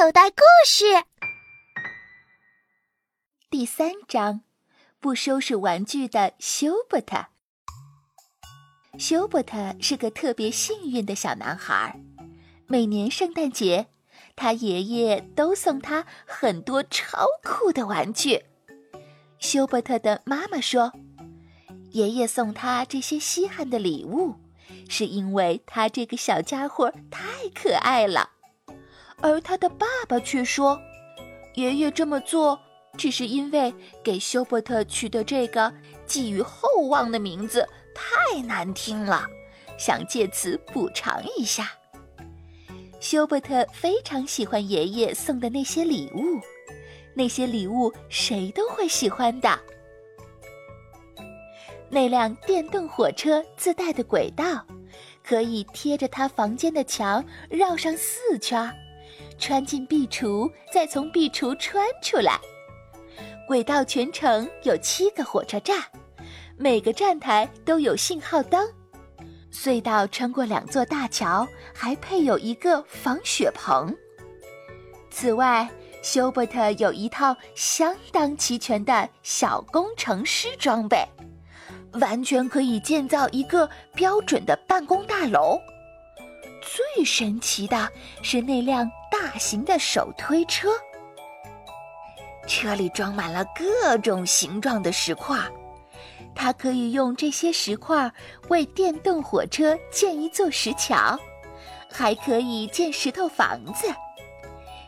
口袋故事第三章：不收拾玩具的休伯特。休伯特是个特别幸运的小男孩。每年圣诞节，他爷爷都送他很多超酷的玩具。休伯特的妈妈说：“爷爷送他这些稀罕的礼物，是因为他这个小家伙太可爱了。”而他的爸爸却说：“爷爷这么做，只是因为给休伯特取的这个寄予厚望的名字太难听了，想借此补偿一下。”休伯特非常喜欢爷爷送的那些礼物，那些礼物谁都会喜欢的。那辆电动火车自带的轨道，可以贴着他房间的墙绕上四圈。穿进壁橱，再从壁橱穿出来。轨道全程有七个火车站，每个站台都有信号灯。隧道穿过两座大桥，还配有一个防雪棚。此外，休伯特有一套相当齐全的小工程师装备，完全可以建造一个标准的办公大楼。最神奇的是那辆大型的手推车，车里装满了各种形状的石块，它可以用这些石块为电动火车建一座石桥，还可以建石头房子，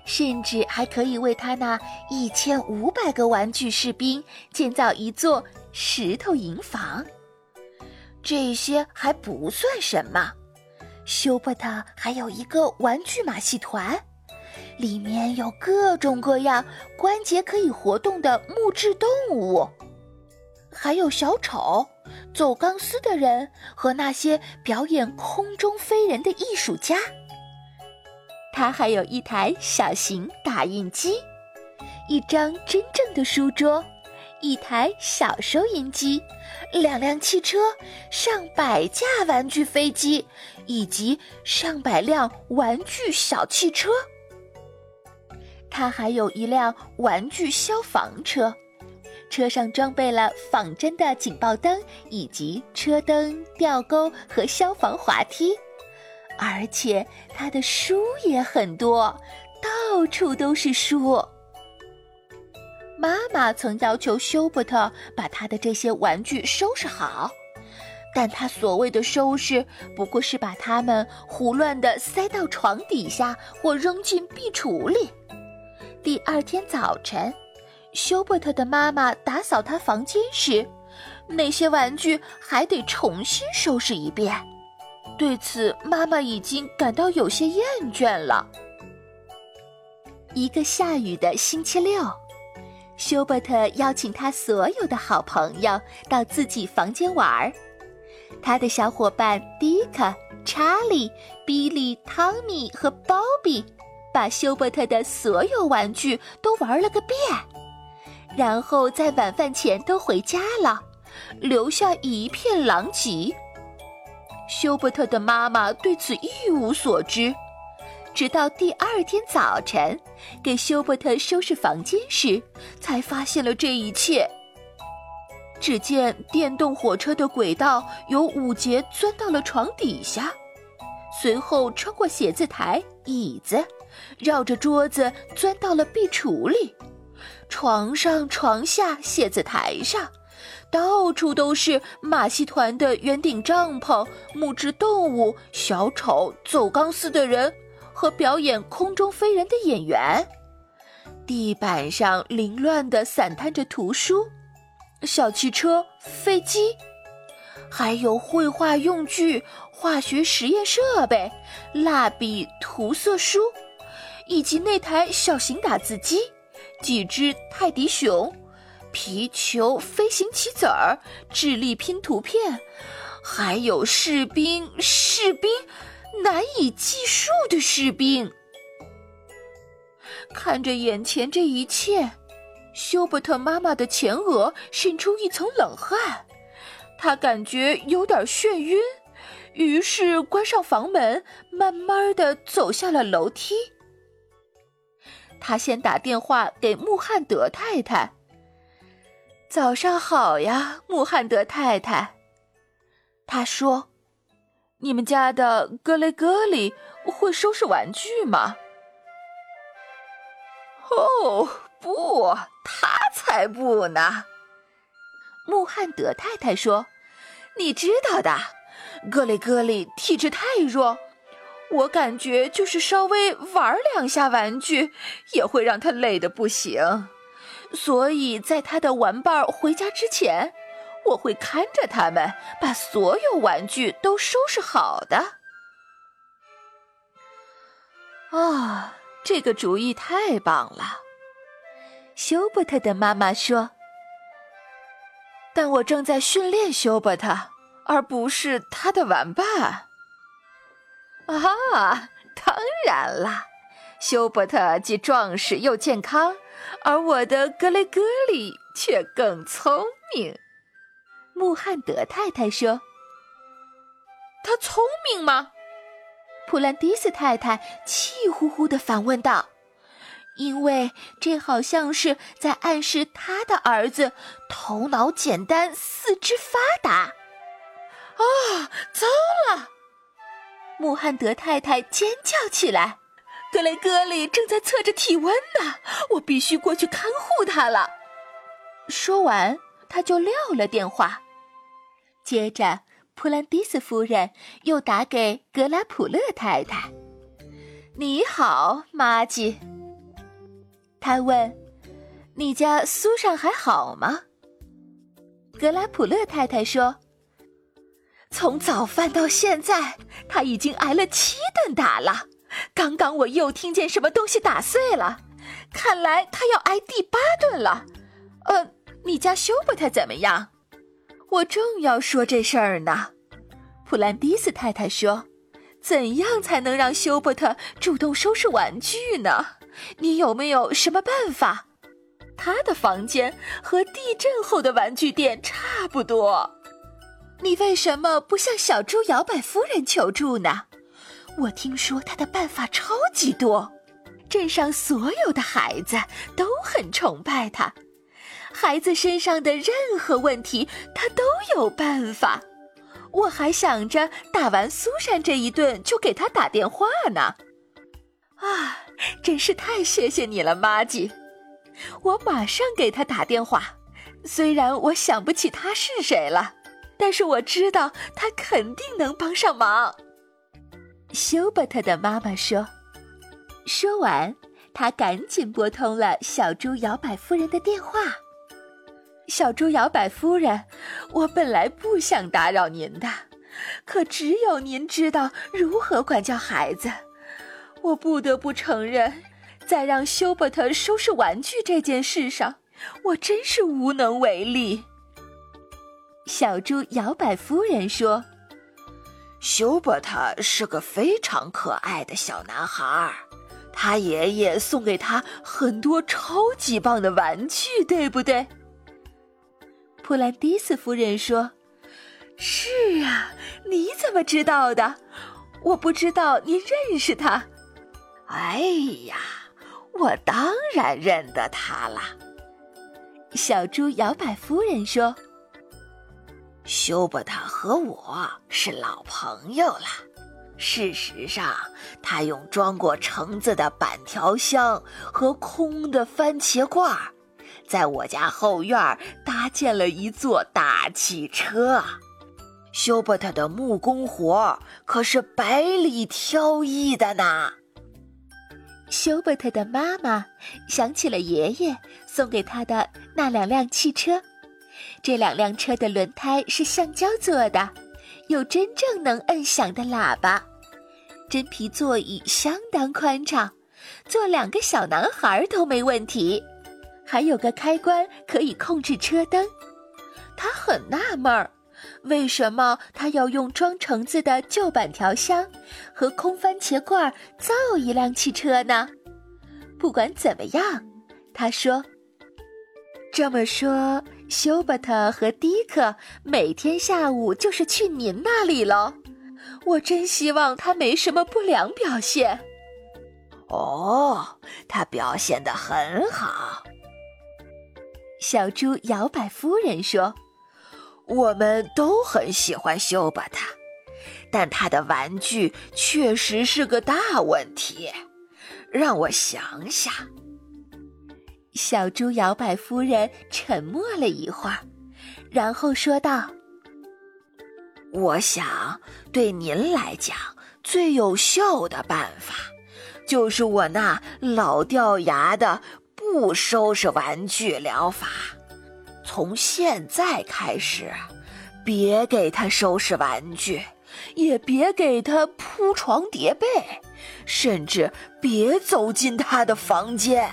甚至还可以为他那一千五百个玩具士兵建造一座石头营房。这些还不算什么。休伯特还有一个玩具马戏团，里面有各种各样关节可以活动的木质动物，还有小丑、走钢丝的人和那些表演空中飞人的艺术家。他还有一台小型打印机，一张真正的书桌。一台小收音机，两辆汽车，上百架玩具飞机，以及上百辆玩具小汽车。他还有一辆玩具消防车，车上装备了仿真的警报灯，以及车灯、吊钩和消防滑梯。而且他的书也很多，到处都是书。妈妈曾要求休伯特把他的这些玩具收拾好，但他所谓的收拾，不过是把它们胡乱地塞到床底下或扔进壁橱里。第二天早晨，休伯特的妈妈打扫他房间时，那些玩具还得重新收拾一遍。对此，妈妈已经感到有些厌倦了。一个下雨的星期六。休伯特邀请他所有的好朋友到自己房间玩儿，他的小伙伴迪克、查理、比利、汤米和鲍比，把休伯特的所有玩具都玩了个遍，然后在晚饭前都回家了，留下一片狼藉。休伯特的妈妈对此一无所知。直到第二天早晨，给休伯特收拾房间时，才发现了这一切。只见电动火车的轨道有五节钻到了床底下，随后穿过写字台、椅子，绕着桌子钻到了壁橱里。床上、床下、写字台上，到处都是马戏团的圆顶帐篷、木质动物、小丑、走钢丝的人。和表演空中飞人的演员，地板上凌乱地散摊着图书、小汽车、飞机，还有绘画用具、化学实验设备、蜡笔、涂色书，以及那台小型打字机、几只泰迪熊、皮球、飞行棋子儿、智力拼图片，还有士兵，士兵。难以计数的士兵，看着眼前这一切，休伯特妈妈的前额渗出一层冷汗，她感觉有点眩晕，于是关上房门，慢慢的走下了楼梯。他先打电话给穆汉德太太。早上好呀，穆汉德太太。他说：“你们家的格雷戈里会收拾玩具吗？”哦，不，他才不呢。穆汉德太太说：“你知道的，格雷戈里体质太弱，我感觉就是稍微玩两下玩具，也会让他累得不行。”所以在他的玩伴回家之前，我会看着他们把所有玩具都收拾好的。啊，这个主意太棒了！休伯特的妈妈说。但我正在训练休伯特，而不是他的玩伴。啊，当然了，休伯特既壮实又健康。而我的格雷戈里却更聪明，穆汉德太太说：“他聪明吗？”普兰迪斯太太气呼呼地反问道：“因为这好像是在暗示他的儿子头脑简单、四肢发达。”啊，糟了！穆汉德太太尖叫起来。格雷戈里正在测着体温呢，我必须过去看护他了。说完，他就撂了电话。接着，普兰迪斯夫人又打给格拉普勒太太：“你好，玛吉。”他问：“你家苏珊还好吗？”格拉普勒太太说：“从早饭到现在，他已经挨了七顿打了。”刚刚我又听见什么东西打碎了，看来他要挨第八顿了。呃，你家休伯特怎么样？我正要说这事儿呢。普兰迪斯太太说：“怎样才能让休伯特主动收拾玩具呢？你有没有什么办法？他的房间和地震后的玩具店差不多。你为什么不向小猪摇摆夫人求助呢？”我听说他的办法超级多，镇上所有的孩子都很崇拜他，孩子身上的任何问题他都有办法。我还想着打完苏珊这一顿就给他打电话呢。啊，真是太谢谢你了，妈吉！我马上给他打电话。虽然我想不起他是谁了，但是我知道他肯定能帮上忙。休伯特的妈妈说：“说完，他赶紧拨通了小猪摇摆夫人的电话。小猪摇摆夫人，我本来不想打扰您的，可只有您知道如何管教孩子。我不得不承认，在让休伯特收拾玩具这件事上，我真是无能为力。”小猪摇摆夫人说。休伯特是个非常可爱的小男孩，他爷爷送给他很多超级棒的玩具，对不对？普兰迪斯夫人说：“是啊，你怎么知道的？我不知道您认识他。”哎呀，我当然认得他了。小猪摇摆夫人说。休伯特和我是老朋友了。事实上，他用装过橙子的板条箱和空的番茄罐，在我家后院搭建了一座大汽车。休伯特的木工活可是百里挑一的呢。休伯特的妈妈想起了爷爷送给他的那两辆汽车。这两辆车的轮胎是橡胶做的，有真正能摁响的喇叭，真皮座椅相当宽敞，坐两个小男孩都没问题。还有个开关可以控制车灯。他很纳闷儿，为什么他要用装橙子的旧板条箱和空番茄罐造一辆汽车呢？不管怎么样，他说：“这么说。”休伯特和迪克每天下午就是去您那里喽。我真希望他没什么不良表现。哦，他表现得很好。小猪摇摆夫人说：“我们都很喜欢修巴他，但他的玩具确实是个大问题。让我想想。”小猪摇摆夫人沉默了一会儿，然后说道：“我想，对您来讲，最有效的办法，就是我那老掉牙的。”不收拾玩具疗法，从现在开始，别给他收拾玩具，也别给他铺床叠被，甚至别走进他的房间。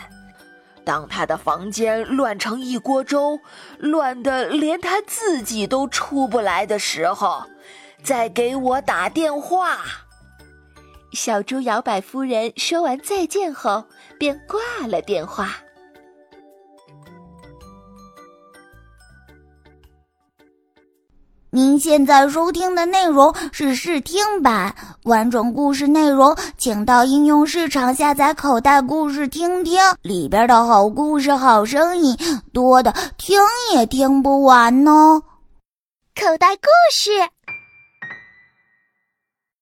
当他的房间乱成一锅粥，乱得连他自己都出不来的时候，再给我打电话。小猪摇摆夫人说完再见后，便挂了电话。您现在收听的内容是试听版，完整故事内容请到应用市场下载《口袋故事》听听，里边的好故事、好声音多的听也听不完呢。口袋故事。